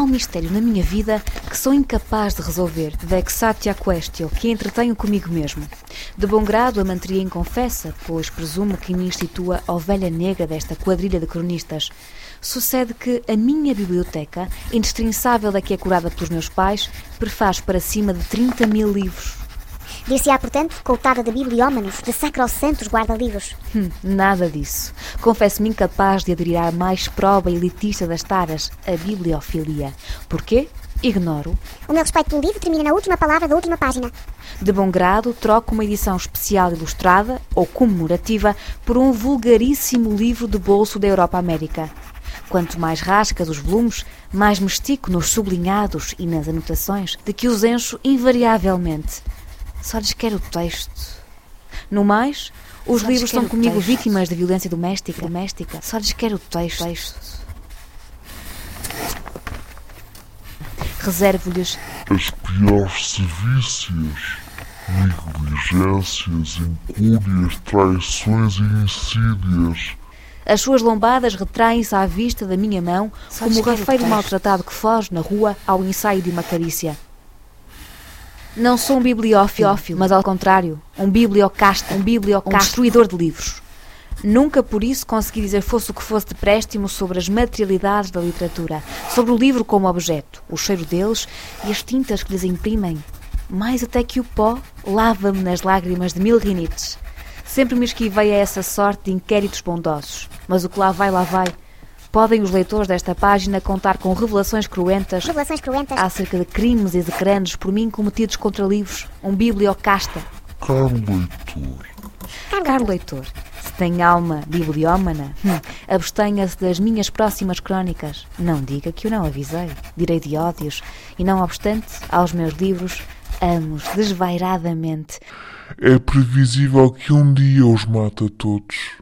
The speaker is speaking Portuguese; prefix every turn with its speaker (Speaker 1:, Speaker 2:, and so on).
Speaker 1: um mistério na minha vida que sou incapaz de resolver. Vexatia questio, que entretenho comigo mesmo. De bom grado a manteria inconfessa, pois presumo que me institua a ovelha negra desta quadrilha de cronistas. Sucede que a minha biblioteca, indestrinçável da que é curada pelos meus pais, prefaz para cima de 30 mil livros.
Speaker 2: Dir-se-á, portanto, coltada de bibliómanos, de sacrossantos guarda-livros.
Speaker 1: Hum, nada disso. Confesso-me incapaz de aderir à mais proba elitista das taras, a bibliofilia. Porquê? Ignoro.
Speaker 2: O meu respeito pelo livro termina na última palavra da última página.
Speaker 1: De bom grado, troco uma edição especial ilustrada, ou comemorativa, por um vulgaríssimo livro de bolso da Europa América. Quanto mais rascas os volumes, mais me estico nos sublinhados e nas anotações, de que os encho invariavelmente. Só lhes quero o texto. No mais, os
Speaker 2: Só
Speaker 1: livros são comigo
Speaker 2: texto.
Speaker 1: vítimas de violência doméstica. doméstica. Só lhes quero o texto. Reservo-lhes
Speaker 3: as piores sevícias, negligências, incúrias, traições e insídias.
Speaker 1: As suas lombadas retraem-se à vista da minha mão,
Speaker 2: Só
Speaker 1: como o rafeiro
Speaker 2: texto.
Speaker 1: maltratado que foge na rua ao ensaio de uma carícia. Não sou um bibliófilo, mas ao contrário, um bibliocasta, um bibliocasta, um destruidor de livros. Nunca por isso consegui dizer fosse o que fosse de préstimo sobre as materialidades da literatura, sobre o livro como objeto, o cheiro deles e as tintas que lhes imprimem. Mais até que o pó lava-me nas lágrimas de mil rinites. Sempre me esquivei a essa sorte de inquéritos bondosos, mas o que lá vai, lá vai. Podem os leitores desta página contar com revelações cruentas
Speaker 2: Revelações cruentas.
Speaker 1: acerca de crimes execranos por mim cometidos contra livros, um bibliocasta.
Speaker 3: Caro leitor,
Speaker 1: Caro leitor, se tem alma bibliómana, hum, abstenha-se das minhas próximas crónicas. Não diga que eu não avisei. Direi de ódios, e não obstante, aos meus livros, amo-os desvairadamente.
Speaker 3: é previsível que um dia os mate a todos.